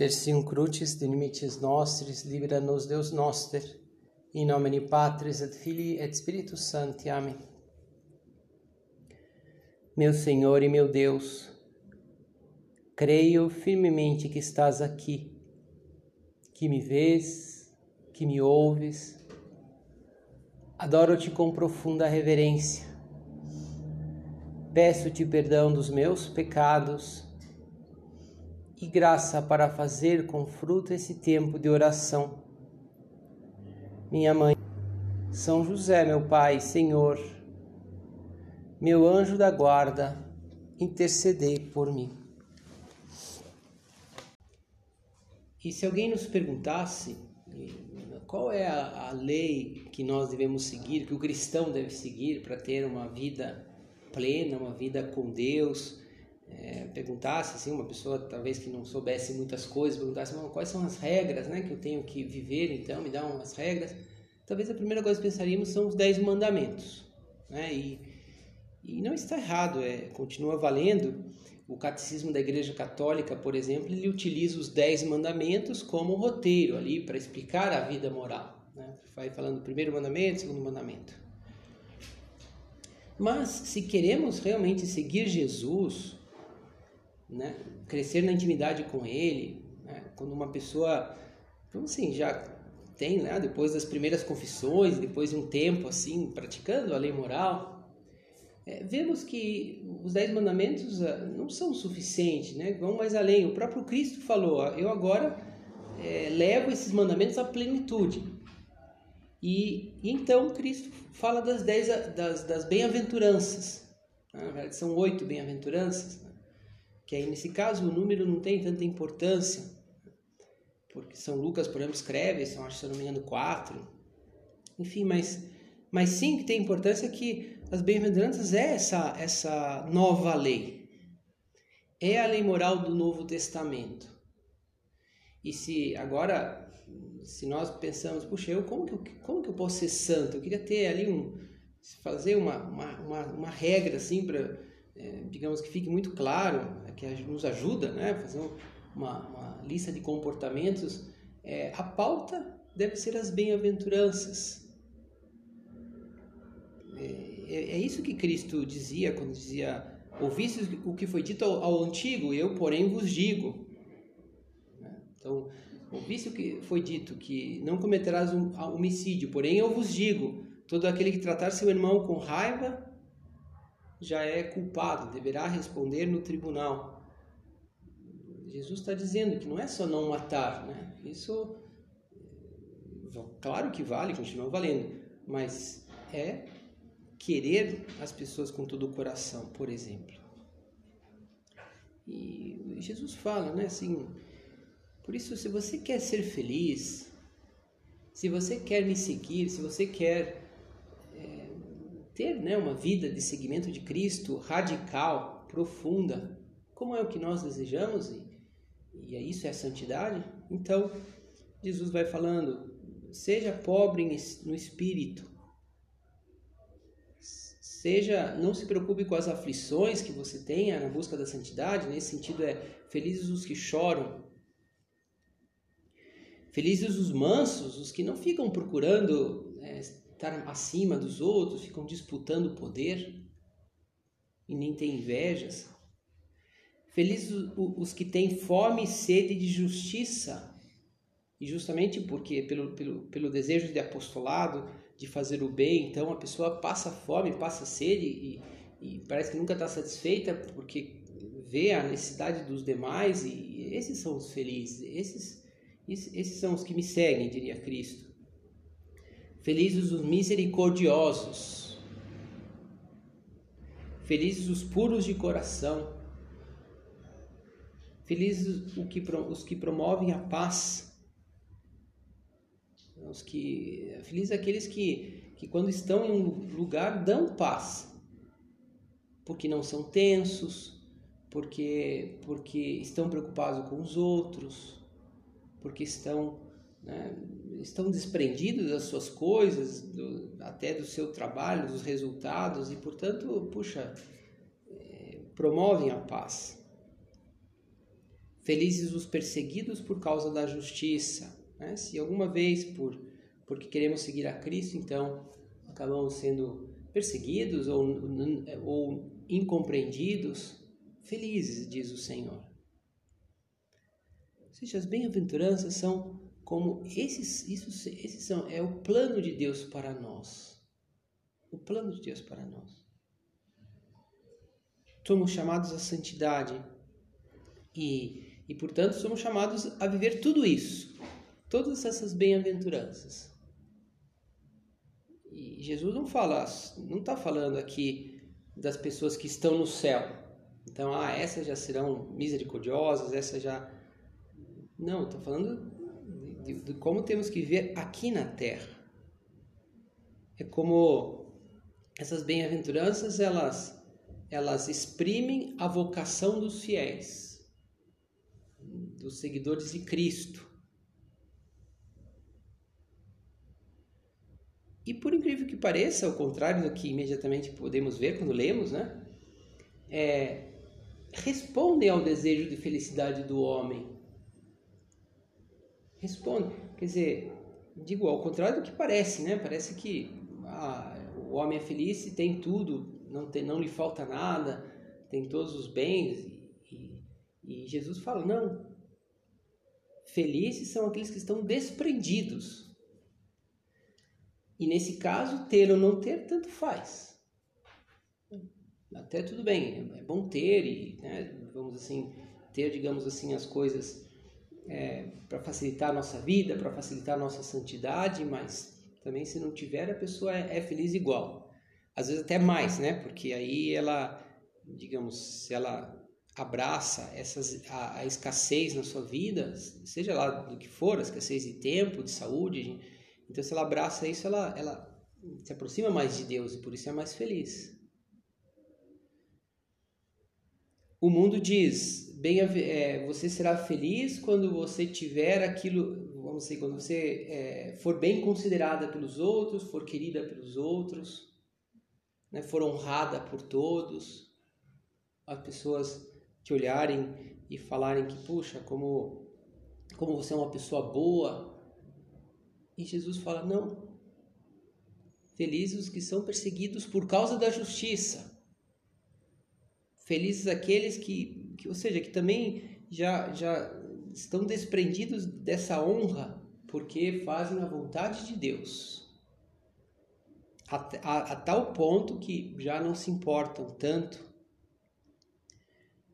Persium crucis de limites nostris, libera-nos Deus noster, in nomine Patris et Filii et Spiritus Sancti. Amém. Meu Senhor e meu Deus, creio firmemente que estás aqui, que me vês, que me ouves. Adoro-te com profunda reverência. Peço-te perdão dos meus pecados e graça para fazer com fruto esse tempo de oração. Minha mãe, São José, meu Pai, Senhor, meu anjo da guarda, intercedei por mim. E se alguém nos perguntasse qual é a, a lei que nós devemos seguir, que o cristão deve seguir para ter uma vida plena, uma vida com Deus, é, perguntasse assim uma pessoa talvez que não soubesse muitas coisas perguntasse quais são as regras né que eu tenho que viver então me dá umas regras talvez a primeira coisa que pensaríamos são os dez mandamentos né e, e não está errado é continua valendo o catecismo da Igreja Católica por exemplo ele utiliza os dez mandamentos como roteiro ali para explicar a vida moral né? vai falando primeiro mandamento segundo mandamento mas se queremos realmente seguir Jesus né? crescer na intimidade com Ele, né? quando uma pessoa, então, assim, já tem, né? depois das primeiras confissões, depois de um tempo assim praticando a lei moral, é, vemos que os dez mandamentos uh, não são suficientes, né? vão mais além. O próprio Cristo falou: eu agora é, levo esses mandamentos à plenitude. E, e, então Cristo fala das dez das, das bem-aventuranças. Na verdade, são oito bem-aventuranças. Que aí nesse caso o número não tem tanta importância, porque São Lucas, por exemplo, escreve, são, acho, se eu não me engano, quatro. Enfim, mas, mas sim que tem importância que as bem-aventuranças é essa, essa nova lei. É a lei moral do Novo Testamento. E se agora, se nós pensamos, puxa, eu, como, que eu, como que eu posso ser santo? Eu queria ter ali um, fazer uma, uma, uma, uma regra assim para é, digamos que fique muito claro, é, que nos ajuda né, fazer uma, uma lista de comportamentos, é, a pauta deve ser as bem-aventuranças. É, é, é, isso que Cristo dizia quando dizia: Ouviste o que foi dito ao, ao antigo, eu, porém, vos digo. Né? Então, ouviste o que foi dito, que não cometerás um homicídio, porém, eu vos digo: todo aquele que tratar seu irmão com raiva já é culpado, deverá responder no tribunal. Jesus está dizendo que não é só não matar, né? Isso, claro que vale, continua valendo, mas é querer as pessoas com todo o coração, por exemplo. E Jesus fala, né, assim, por isso, se você quer ser feliz, se você quer me seguir, se você quer ter né, uma vida de seguimento de Cristo radical, profunda, como é o que nós desejamos, e, e é isso é a santidade, então Jesus vai falando: seja pobre no espírito, seja não se preocupe com as aflições que você tenha na busca da santidade, nesse sentido é felizes os que choram, felizes os mansos, os que não ficam procurando é, estar acima dos outros, ficam disputando poder e nem têm invejas. Felizes os que têm fome e sede de justiça, e justamente porque pelo, pelo, pelo desejo de apostolado, de fazer o bem, então a pessoa passa fome, passa sede e, e parece que nunca está satisfeita porque vê a necessidade dos demais e esses são os felizes, esses, esses são os que me seguem, diria Cristo. Felizes os misericordiosos. Felizes os puros de coração. Felizes os que promovem a paz. Os que, felizes aqueles que, que, quando estão em um lugar, dão paz. Porque não são tensos, porque, porque estão preocupados com os outros, porque estão né, estão desprendidos das suas coisas, do, até do seu trabalho, dos resultados, e portanto, puxa, é, promovem a paz. Felizes os perseguidos por causa da justiça. Né? Se alguma vez, por porque queremos seguir a Cristo, então acabamos sendo perseguidos ou, ou incompreendidos, felizes, diz o Senhor. Ou seja, as bem-aventuranças são como esses, isso, esses são, é o plano de Deus para nós. O plano de Deus para nós. Somos chamados à santidade e, e portanto, somos chamados a viver tudo isso, todas essas bem-aventuranças. E Jesus não fala, não está falando aqui das pessoas que estão no céu. Então, ah, essas já serão misericordiosas, essas já. Não, está falando de, de, como temos que viver aqui na terra. É como essas bem-aventuranças, elas, elas exprimem a vocação dos fiéis, dos seguidores de Cristo. E por incrível que pareça, ao contrário do que imediatamente podemos ver quando lemos, né? É, respondem ao desejo de felicidade do homem. Responde. Quer dizer, digo, ao contrário do que parece, né? Parece que ah, o homem é feliz e tem tudo, não, tem, não lhe falta nada, tem todos os bens. E, e, e Jesus fala: não. Felizes são aqueles que estão desprendidos e nesse caso, ter ou não ter, tanto faz. Até tudo bem, é bom ter e, né, vamos assim, ter, digamos assim, as coisas é, para facilitar a nossa vida, para facilitar a nossa santidade, mas também se não tiver, a pessoa é, é feliz igual. Às vezes até mais, né? Porque aí ela, digamos, se ela abraça essas, a, a, escassez na sua vida, seja lá do que for, a escassez de tempo, de saúde, então, se ela abraça isso, ela, ela se aproxima mais de Deus e por isso é mais feliz. O mundo diz: bem, é, você será feliz quando você tiver aquilo, vamos dizer, quando você é, for bem considerada pelos outros, for querida pelos outros, né, for honrada por todos. As pessoas te olharem e falarem que, puxa, como, como você é uma pessoa boa, e Jesus fala: não. Felizes os que são perseguidos por causa da justiça. Felizes aqueles que, que ou seja, que também já, já estão desprendidos dessa honra porque fazem a vontade de Deus. A, a, a, tal ponto que já não se importam tanto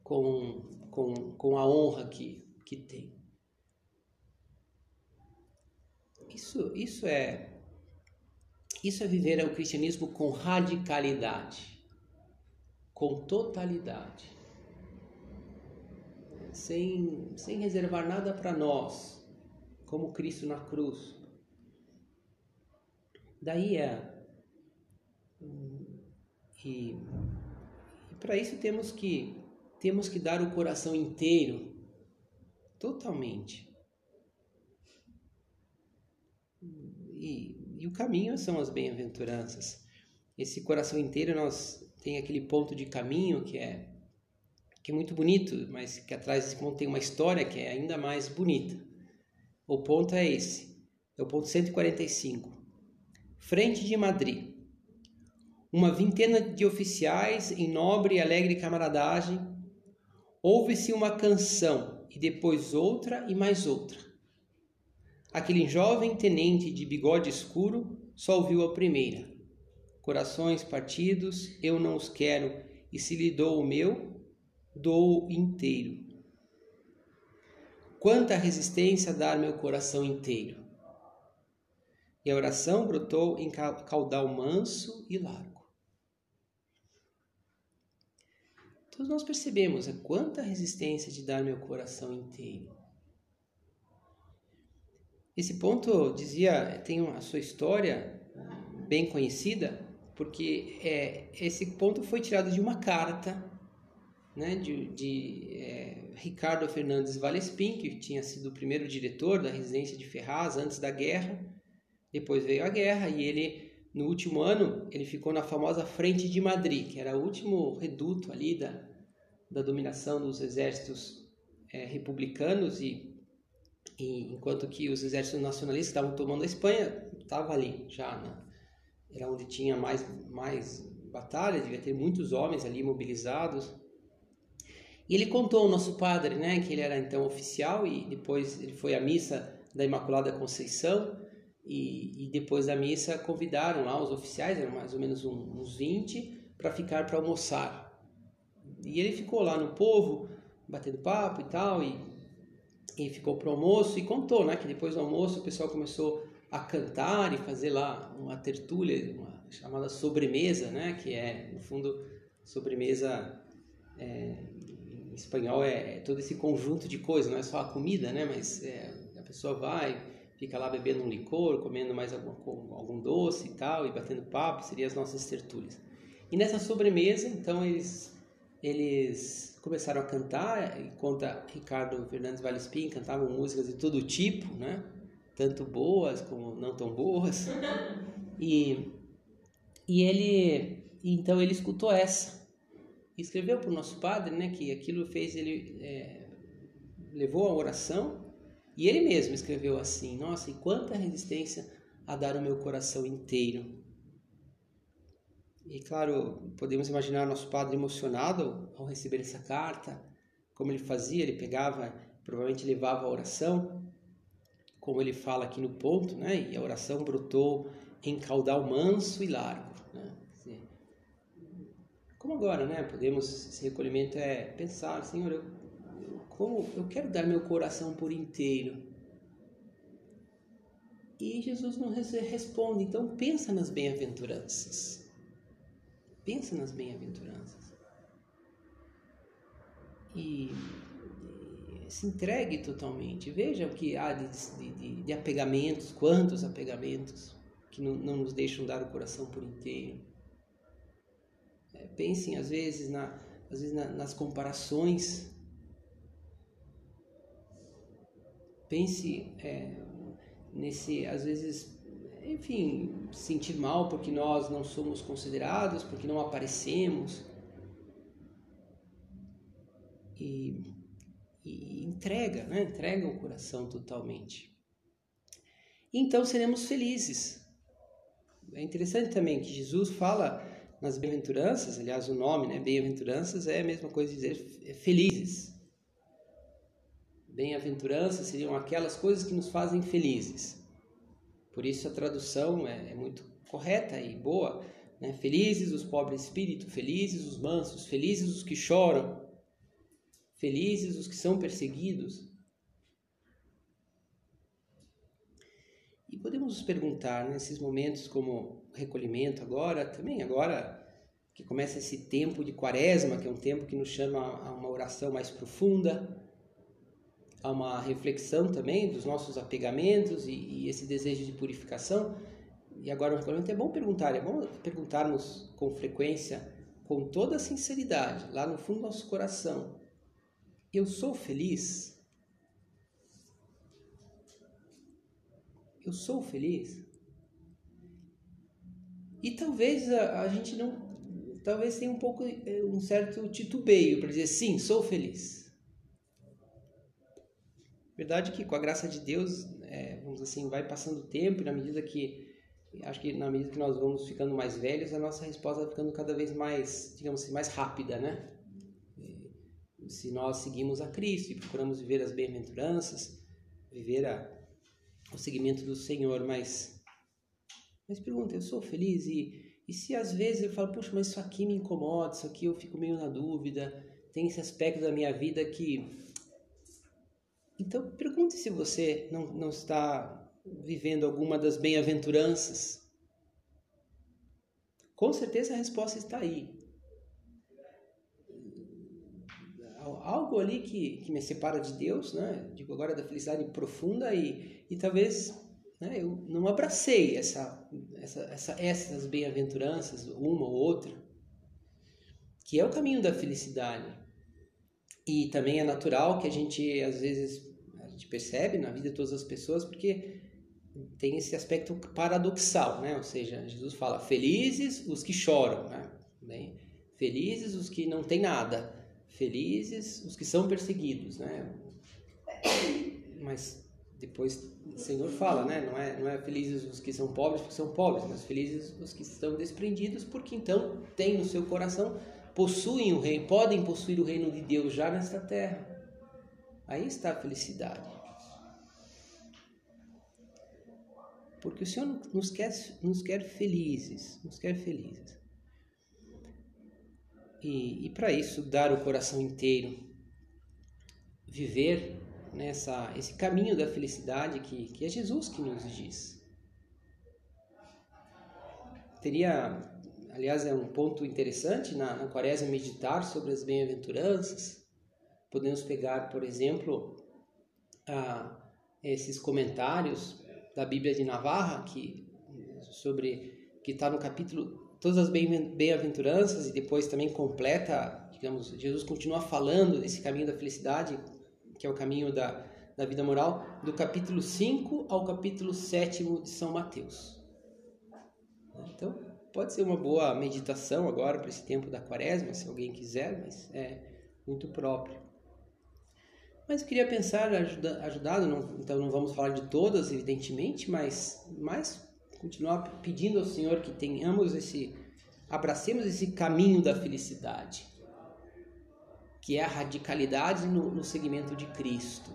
com, com, com a honra que, que tem. Isso, isso é isso é viver o cristianismo com radicalidade, com totalidade, sem, sem reservar nada para nós, como Cristo na cruz. Daí é. E, e para isso temos que temos que dar o coração inteiro, totalmente. E, e o caminho são as bem-aventuranças. Esse coração inteiro nós tem aquele ponto de caminho que é que é muito bonito, mas que atrás desse ponto tem uma história que é ainda mais bonita. O ponto é esse. É o ponto 145. Frente de Madrid. Uma vintena de oficiais em nobre e alegre camaradagem. Ouve-se uma canção e depois outra e mais outra. Aquele jovem tenente de bigode escuro só ouviu a primeira. Corações partidos, eu não os quero, e se lhe dou o meu, dou inteiro. Quanta resistência dar meu coração inteiro. E a oração brotou em caudal manso e largo. Todos nós percebemos a quanta resistência de dar meu coração inteiro. Esse ponto, dizia, tem a sua história bem conhecida, porque é, esse ponto foi tirado de uma carta né, de, de é, Ricardo Fernandes Valespin, que tinha sido o primeiro diretor da residência de Ferraz antes da guerra. Depois veio a guerra e ele, no último ano, ele ficou na famosa Frente de Madrid, que era o último reduto ali da, da dominação dos exércitos é, republicanos e, e, enquanto que os exércitos nacionalistas estavam tomando a Espanha, estava ali já, né? era onde tinha mais, mais batalha, devia ter muitos homens ali mobilizados. E ele contou ao nosso padre, né, que ele era então oficial e depois ele foi à missa da Imaculada Conceição e, e depois da missa convidaram lá os oficiais, eram mais ou menos um, uns 20, para ficar para almoçar. E ele ficou lá no povo, batendo papo e tal, e, e ficou o almoço e contou, né, que depois do almoço o pessoal começou a cantar e fazer lá uma tertúlia, uma chamada sobremesa, né, que é, no fundo, sobremesa é, espanhol é, é, todo esse conjunto de coisas, não é só a comida, né, mas é, a pessoa vai, fica lá bebendo um licor, comendo mais algum, algum doce e tal, e batendo papo, seriam as nossas tertúlias. E nessa sobremesa, então, eles, eles começaram a cantar, e conta Ricardo Fernandes Valespin, cantavam músicas de todo tipo, né? Tanto boas como não tão boas. E, e ele, então ele escutou essa. Escreveu para o nosso padre, né? Que aquilo fez ele, é, levou a oração. E ele mesmo escreveu assim, nossa, e quanta resistência a dar o meu coração inteiro e claro, podemos imaginar nosso padre emocionado ao receber essa carta, como ele fazia, ele pegava, provavelmente levava a oração, como ele fala aqui no ponto, né? E a oração brotou em caudal manso e largo, né? Como agora, né? Podemos esse recolhimento é pensar, Senhor, eu, como eu quero dar meu coração por inteiro. E Jesus não responde, então pensa nas bem-aventuranças. Pensa nas bem-aventuranças. E, e, se entregue totalmente. Veja o que há de, de, de apegamentos, quantos apegamentos que não, não, nos deixam dar o coração por inteiro. É, pensem, às vezes, na, às vezes na, nas comparações. Pense é, nesse, às vezes, enfim, sentir mal porque nós não somos considerados, porque não aparecemos. E, e entrega, né? entrega o coração totalmente. Então seremos felizes. É interessante também que Jesus fala nas bem-aventuranças, aliás, o nome, né, bem-aventuranças, é a mesma coisa de dizer felizes. Bem-aventuranças seriam aquelas coisas que nos fazem felizes. Por isso a tradução é, é muito correta e boa. Né? Felizes os pobres espírito, felizes os mansos, felizes os que choram, felizes os que são perseguidos. E podemos nos perguntar nesses momentos como recolhimento agora, também agora que começa esse tempo de quaresma, que é um tempo que nos chama a uma oração mais profunda, a uma reflexão também dos nossos apegamentos e, e esse desejo de purificação. E agora o recolhimento é bom perguntar, é bom perguntarmos com frequência, com toda sinceridade, lá no fundo do nosso coração: eu sou feliz? Eu sou feliz? E talvez a, a gente não, talvez tenha um pouco, eh, um certo titubeio para dizer sim, sou feliz. Verdade que com a graça de Deus, é, vamos assim, vai passando o tempo e na medida que acho que na medida que nós vamos ficando mais velhos, a nossa resposta vai ficando cada vez mais, digamos assim, mais rápida, né? Se nós seguimos a Cristo e procuramos viver as bem-aventuranças, viver a, o seguimento do Senhor, mas mas pergunta, eu sou feliz e e se às vezes eu falo, poxa, mas isso aqui me incomoda, isso aqui eu fico meio na dúvida, tem esse aspecto da minha vida que então, pergunte se você não, não está vivendo alguma das bem-aventuranças. Com certeza a resposta está aí. Algo ali que, que me separa de Deus, né? Digo agora da felicidade profunda e, e talvez né, eu não abracei essa, essa, essa, essas bem-aventuranças, uma ou outra, que é o caminho da felicidade. E também é natural que a gente, às vezes, a gente percebe na vida de todas as pessoas, porque tem esse aspecto paradoxal, né? Ou seja, Jesus fala: felizes os que choram, né? Bem, felizes os que não têm nada, felizes os que são perseguidos, né? Mas depois o Senhor fala, né? Não é, não é felizes os que são pobres porque são pobres, mas felizes os que estão desprendidos porque então têm no seu coração, possuem o reino, podem possuir o reino de Deus já nesta terra. Aí está a felicidade. Porque o Senhor nos quer, nos quer felizes, nos quer felizes. E, e para isso, dar o coração inteiro, viver nessa esse caminho da felicidade que, que é Jesus que nos diz. Teria, aliás, é um ponto interessante na, na quaresma meditar sobre as bem-aventuranças. Podemos pegar, por exemplo, a, esses comentários da Bíblia de Navarra que sobre que está no capítulo todas as bem-aventuranças e depois também completa, digamos, Jesus continua falando desse caminho da felicidade que é o caminho da, da vida moral, do capítulo 5 ao capítulo 7 de São Mateus. Então, pode ser uma boa meditação agora para esse tempo da quaresma, se alguém quiser, mas é muito próprio. Mas eu queria pensar, ajuda, ajudado, não, então não vamos falar de todas, evidentemente, mas, mas continuar pedindo ao Senhor que tenhamos esse, abracemos esse caminho da felicidade que é a radicalidade no, no segmento de Cristo.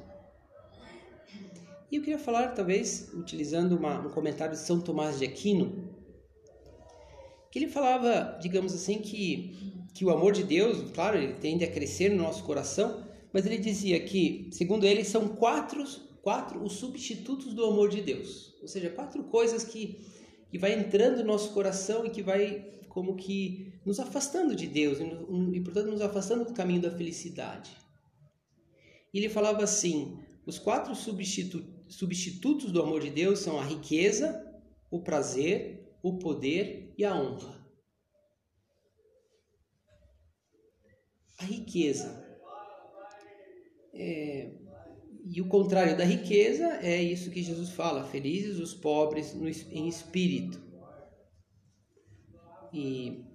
E eu queria falar, talvez, utilizando uma, um comentário de São Tomás de Aquino, que ele falava, digamos assim, que, que o amor de Deus, claro, ele tende a crescer no nosso coração, mas ele dizia que, segundo ele, são quatro, quatro os substitutos do amor de Deus. Ou seja, quatro coisas que, que vai entrando no nosso coração e que vai como que nos afastando de Deus e, portanto, nos afastando do caminho da felicidade. E ele falava assim: os quatro substitu substitutos do amor de Deus são a riqueza, o prazer, o poder e a honra. A riqueza. É, e o contrário da riqueza é isso que Jesus fala: felizes os pobres no, em espírito e,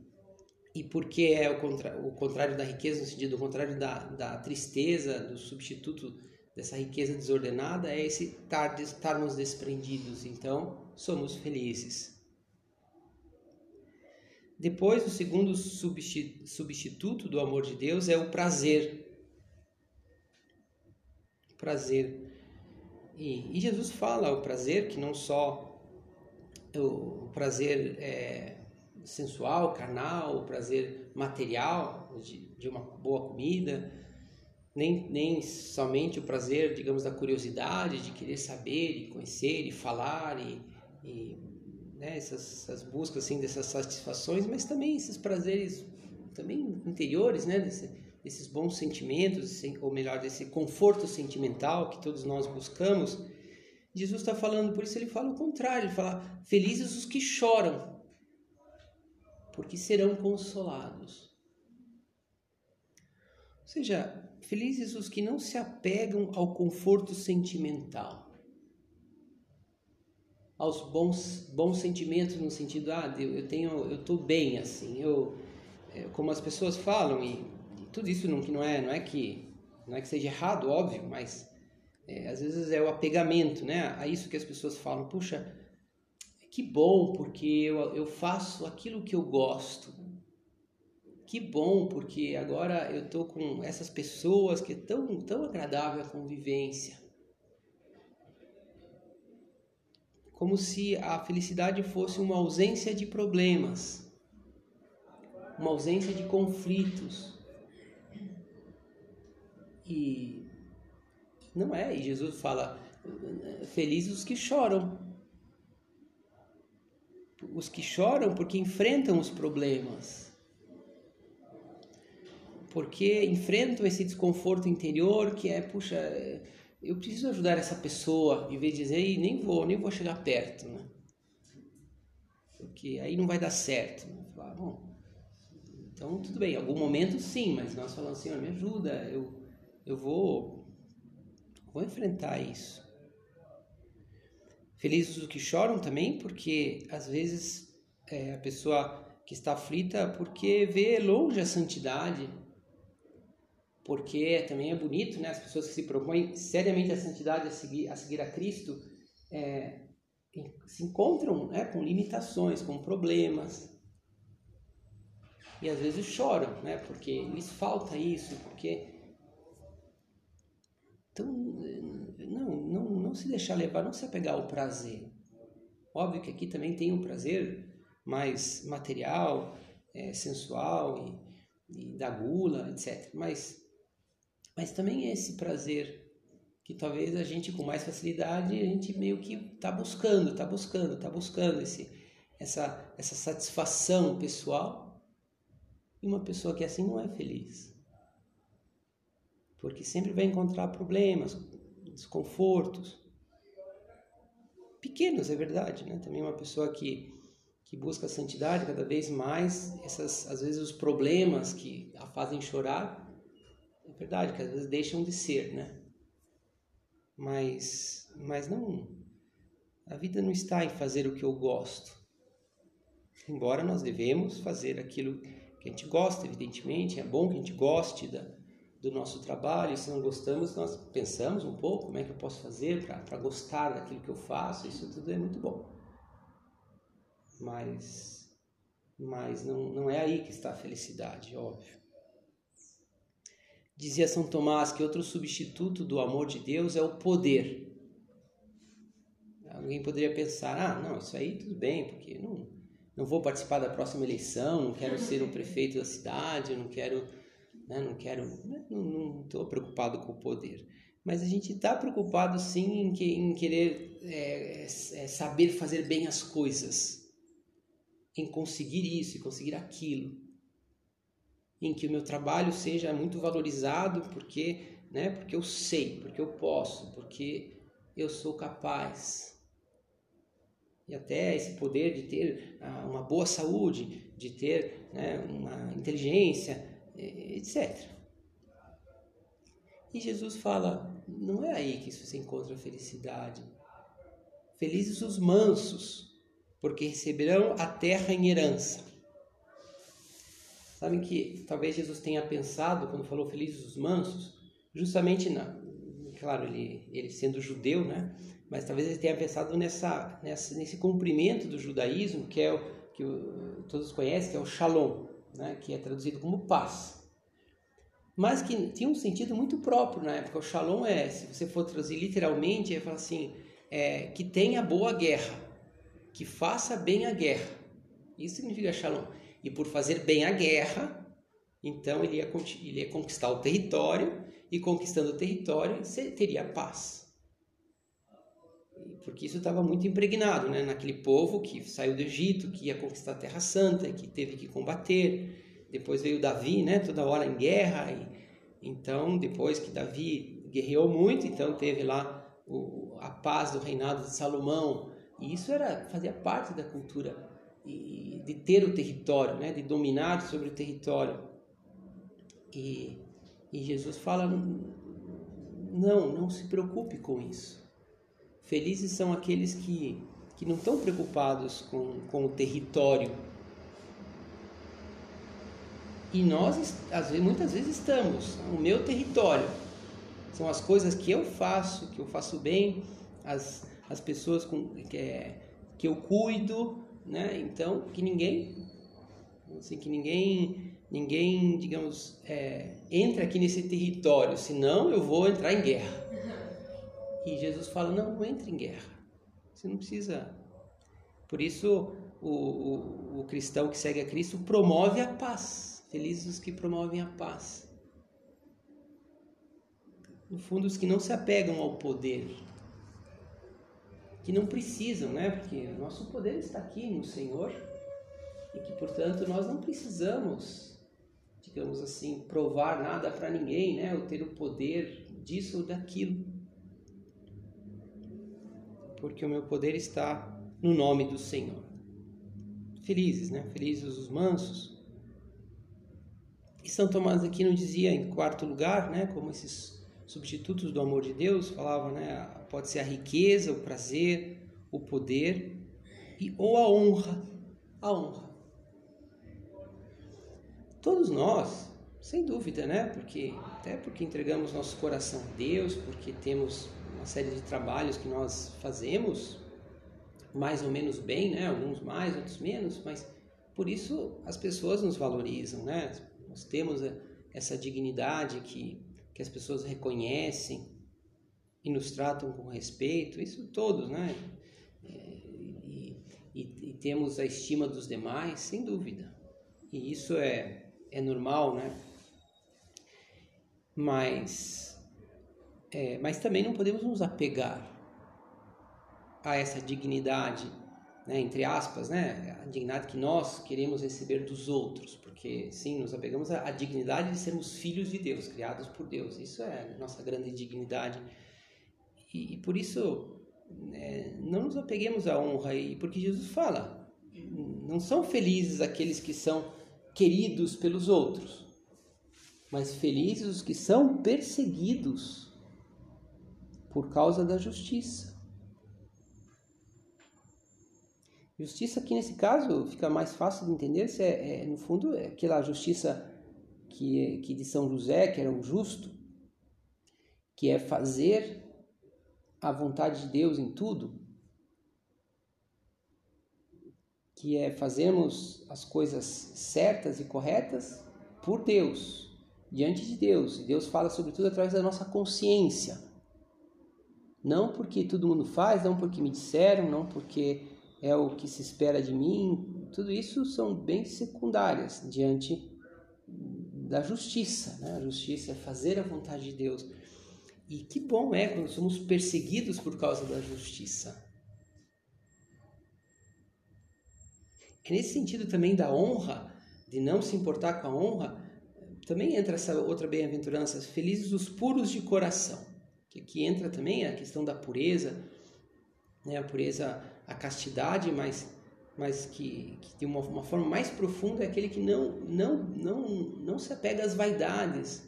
e porque é o, contra, o contrário da riqueza, no sentido o contrário da, da tristeza, do substituto dessa riqueza desordenada, é esse tar, estarmos desprendidos. Então, somos felizes. Depois, o segundo substituto do amor de Deus é o prazer. Prazer. E, e Jesus fala o prazer, que não só o prazer é, sensual, carnal, o prazer material de, de uma boa comida, nem, nem somente o prazer, digamos, da curiosidade, de querer saber e conhecer e falar e, e né, essas, essas, buscas assim dessas satisfações, mas também esses prazeres também interiores, né, desse, desses bons sentimentos, ou melhor, desse conforto sentimental que todos nós buscamos. Jesus está falando, por isso ele fala o contrário, ele fala, felizes os que choram, porque serão consolados. Ou seja, felizes os que não se apegam ao conforto sentimental, aos bons, bons sentimentos no sentido, ah, eu tenho, eu estou bem assim, eu, é, como as pessoas falam e, e tudo isso não, não é, não é que, não é que seja errado, óbvio, mas é, às vezes é o apegamento, né, a isso que as pessoas falam, puxa, que bom, porque eu, eu faço aquilo que eu gosto. Que bom, porque agora eu estou com essas pessoas que é tão, tão agradável a convivência. Como se a felicidade fosse uma ausência de problemas, uma ausência de conflitos. E não é, e Jesus fala: felizes os que choram os que choram porque enfrentam os problemas, porque enfrentam esse desconforto interior que é, puxa, eu preciso ajudar essa pessoa, em vez de dizer, nem vou, nem vou chegar perto, né? Porque aí não vai dar certo. Né? Falar, bom, então tudo bem, em algum momento sim, mas nós falamos assim, me ajuda, eu, eu vou, vou enfrentar isso. Felizes os que choram também, porque às vezes é, a pessoa que está aflita porque vê longe a santidade, porque também é bonito, né? As pessoas que se propõem seriamente a santidade, a seguir a, seguir a Cristo, é, se encontram né, com limitações, com problemas. E às vezes choram, né? Porque lhes falta isso, porque... Então, se deixar levar, não se apegar ao prazer. Óbvio que aqui também tem um prazer mais material, é, sensual e, e da gula, etc. Mas mas também esse prazer que talvez a gente com mais facilidade a gente meio que está buscando, está buscando, está buscando esse, essa, essa satisfação pessoal. E uma pessoa que assim não é feliz. Porque sempre vai encontrar problemas, desconfortos. Pequenos, é verdade, né? Também uma pessoa que, que busca a santidade cada vez mais, essas, às vezes os problemas que a fazem chorar, verdade que às vezes deixam de ser, né? Mas, mas não. A vida não está em fazer o que eu gosto. Embora nós devemos fazer aquilo que a gente gosta, evidentemente, é bom que a gente goste da, do nosso trabalho. Se não gostamos, nós pensamos um pouco como é que eu posso fazer para gostar daquilo que eu faço. Isso tudo é muito bom. Mas, mas não, não é aí que está a felicidade, óbvio. Dizia São Tomás que outro substituto do amor de Deus é o poder. Alguém poderia pensar: ah, não, isso aí tudo bem, porque não, não vou participar da próxima eleição, não quero ser o prefeito da cidade, não quero, né, não quero, não estou preocupado com o poder. Mas a gente está preocupado sim em, que, em querer é, é, saber fazer bem as coisas, em conseguir isso e conseguir aquilo. Em que o meu trabalho seja muito valorizado porque, né, porque eu sei, porque eu posso, porque eu sou capaz. E até esse poder de ter ah, uma boa saúde, de ter né, uma inteligência, etc. E Jesus fala: não é aí que você encontra a felicidade. Felizes os mansos, porque receberão a terra em herança. Sabem que talvez Jesus tenha pensado, quando falou felizes os mansos, justamente na. Claro, ele, ele sendo judeu, né? Mas talvez ele tenha pensado nessa, nessa, nesse cumprimento do judaísmo, que é o que todos conhecem, que é o shalom, né? que é traduzido como paz. Mas que tinha um sentido muito próprio na época. O shalom é, se você for traduzir literalmente, é falar assim: é, que tenha boa guerra, que faça bem a guerra. Isso significa shalom e por fazer bem a guerra, então ele ia, ele ia conquistar o território e conquistando o território teria paz. Porque isso estava muito impregnado né? naquele povo que saiu do Egito, que ia conquistar a Terra Santa, que teve que combater. Depois veio Davi, né? toda hora em guerra. E, então, depois que Davi guerreou muito, então teve lá o, a paz do reinado de Salomão. E isso era fazia parte da cultura e de ter o território, né? de dominar sobre o território. E, e Jesus fala: não, não se preocupe com isso. Felizes são aqueles que, que não estão preocupados com, com o território. E nós, às vezes, muitas vezes, estamos. O meu território são as coisas que eu faço, que eu faço bem, as, as pessoas com, que, é, que eu cuido, né? Então que ninguém, assim, que ninguém, ninguém, digamos, é, entre aqui nesse território, senão eu vou entrar em guerra. E Jesus fala não, não entre em guerra. Você não precisa. Por isso o, o, o cristão que segue a Cristo promove a paz. Felizes os que promovem a paz. No fundo, os que não se apegam ao poder, que não precisam, né? Porque o nosso poder está aqui no Senhor e que, portanto, nós não precisamos, digamos assim, provar nada para ninguém, né? Ou ter o poder disso ou daquilo. Porque o meu poder está no nome do Senhor. Felizes, né? Felizes os mansos. E São Tomás aqui não dizia em quarto lugar, né? Como esses substitutos do amor de Deus, falava, né, pode ser a riqueza, o prazer, o poder e ou a honra, a honra. Todos nós, Sem dúvida, né? Porque até porque entregamos nosso coração a Deus, porque temos série de trabalhos que nós fazemos mais ou menos bem, né? Alguns mais, outros menos, mas por isso as pessoas nos valorizam, né? Nós temos essa dignidade que que as pessoas reconhecem e nos tratam com respeito, isso todos, né? É, e, e, e temos a estima dos demais, sem dúvida. E isso é, é normal, né? Mas, é, mas também não podemos nos apegar a essa dignidade, né, entre aspas, né, a dignidade que nós queremos receber dos outros, porque sim, nos apegamos à, dignidade de sermos filhos de Deus, criados por Deus. Isso é nossa grande dignidade. E, e por isso, é, não nos apeguemos à honra, e porque Jesus fala, não são felizes aqueles que são queridos pelos outros, mas felizes os que são perseguidos por causa da justiça. Justiça aqui nesse caso fica mais fácil de entender se é, é no fundo é aquela justiça que, que de São José, que era um justo, que é fazer a vontade de Deus em tudo, que é fazermos as coisas certas e corretas por Deus, diante de Deus. E Deus fala sobretudo através da nossa consciência. Não porque todo mundo faz, não porque me disseram, não porque é o que se espera de mim, tudo isso são bem secundárias diante da justiça. Né? A justiça é fazer a vontade de Deus. E que bom é quando somos perseguidos por causa da justiça. É nesse sentido também da honra, de não se importar com a honra, também entra essa outra bem-aventurança, felizes os puros de coração, que aqui entra também a questão da pureza, né? a pureza a castidade, mas, mas que, que de uma, uma forma mais profunda é aquele que não, não, não, não se apega às vaidades,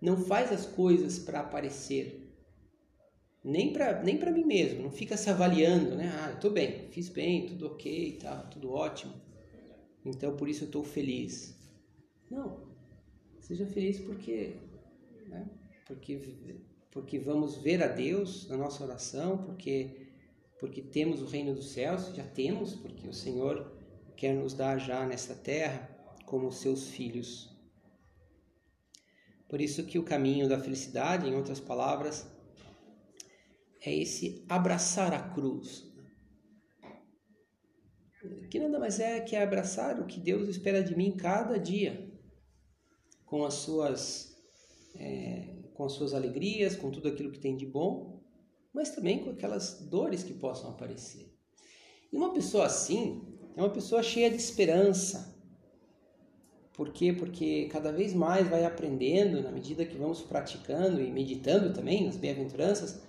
não faz as coisas para aparecer, nem para nem para mim mesmo, não fica se avaliando, né? Ah, tô bem, fiz bem, tudo ok, tá, tudo ótimo. Então por isso eu estou feliz. Não, seja feliz porque, né? porque porque vamos ver a Deus na nossa oração, porque porque temos o reino dos céus, já temos, porque o Senhor quer nos dar já nesta terra como seus filhos. Por isso que o caminho da felicidade, em outras palavras, é esse abraçar a cruz. Que nada mais é que abraçar o que Deus espera de mim cada dia, com as suas, é, com as suas alegrias, com tudo aquilo que tem de bom, mas também com aquelas dores que possam aparecer. E uma pessoa assim é uma pessoa cheia de esperança. Por quê? Porque cada vez mais vai aprendendo, na medida que vamos praticando e meditando também nas bem-aventuranças,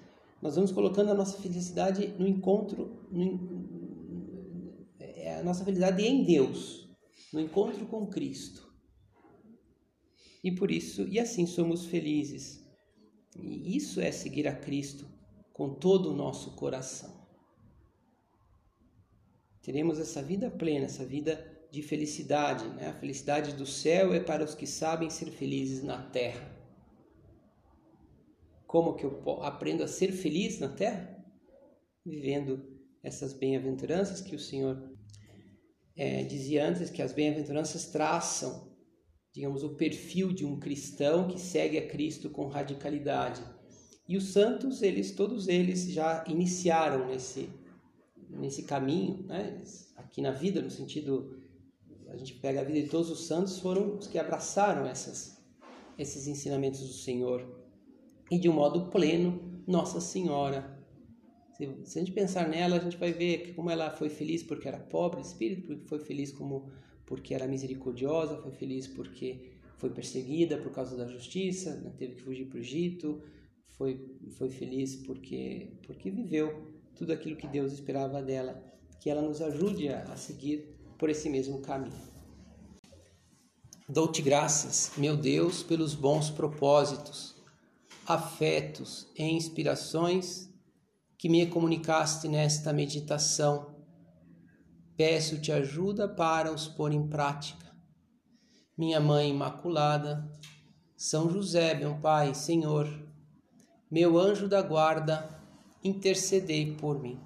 nós vamos colocando a nossa felicidade no encontro, no, é a nossa felicidade em Deus, no encontro com Cristo. E por isso, e assim somos felizes. E isso é seguir a Cristo com todo o nosso coração. Teremos essa vida plena, essa vida de felicidade. Né? A felicidade do céu é para os que sabem ser felizes na terra. Como que eu aprendo a ser feliz na terra? Vivendo essas bem-aventuranças que o Senhor é, dizia antes, que as bem-aventuranças traçam, digamos, o perfil de um cristão que segue a Cristo com radicalidade e os santos, eles todos eles já iniciaram nesse nesse caminho, né? Aqui na vida, no sentido a gente pega a vida de todos os santos, foram os que abraçaram essas esses ensinamentos do Senhor. E de um modo pleno, Nossa Senhora. Se, se a gente pensar nela, a gente vai ver como ela foi feliz porque era pobre de espírito, porque foi feliz como porque era misericordiosa, foi feliz porque foi perseguida por causa da justiça, né? teve que fugir para o Egito, foi, foi feliz porque, porque viveu tudo aquilo que Deus esperava dela. Que ela nos ajude a, seguir por esse mesmo caminho. Dou-te graças, meu Deus, pelos bons propósitos, afetos e inspirações que me comunicaste nesta meditação. Peço-te ajuda para os pôr em prática. Minha Mãe Imaculada, São José, meu Pai, Senhor, meu anjo da guarda, intercedei por mim.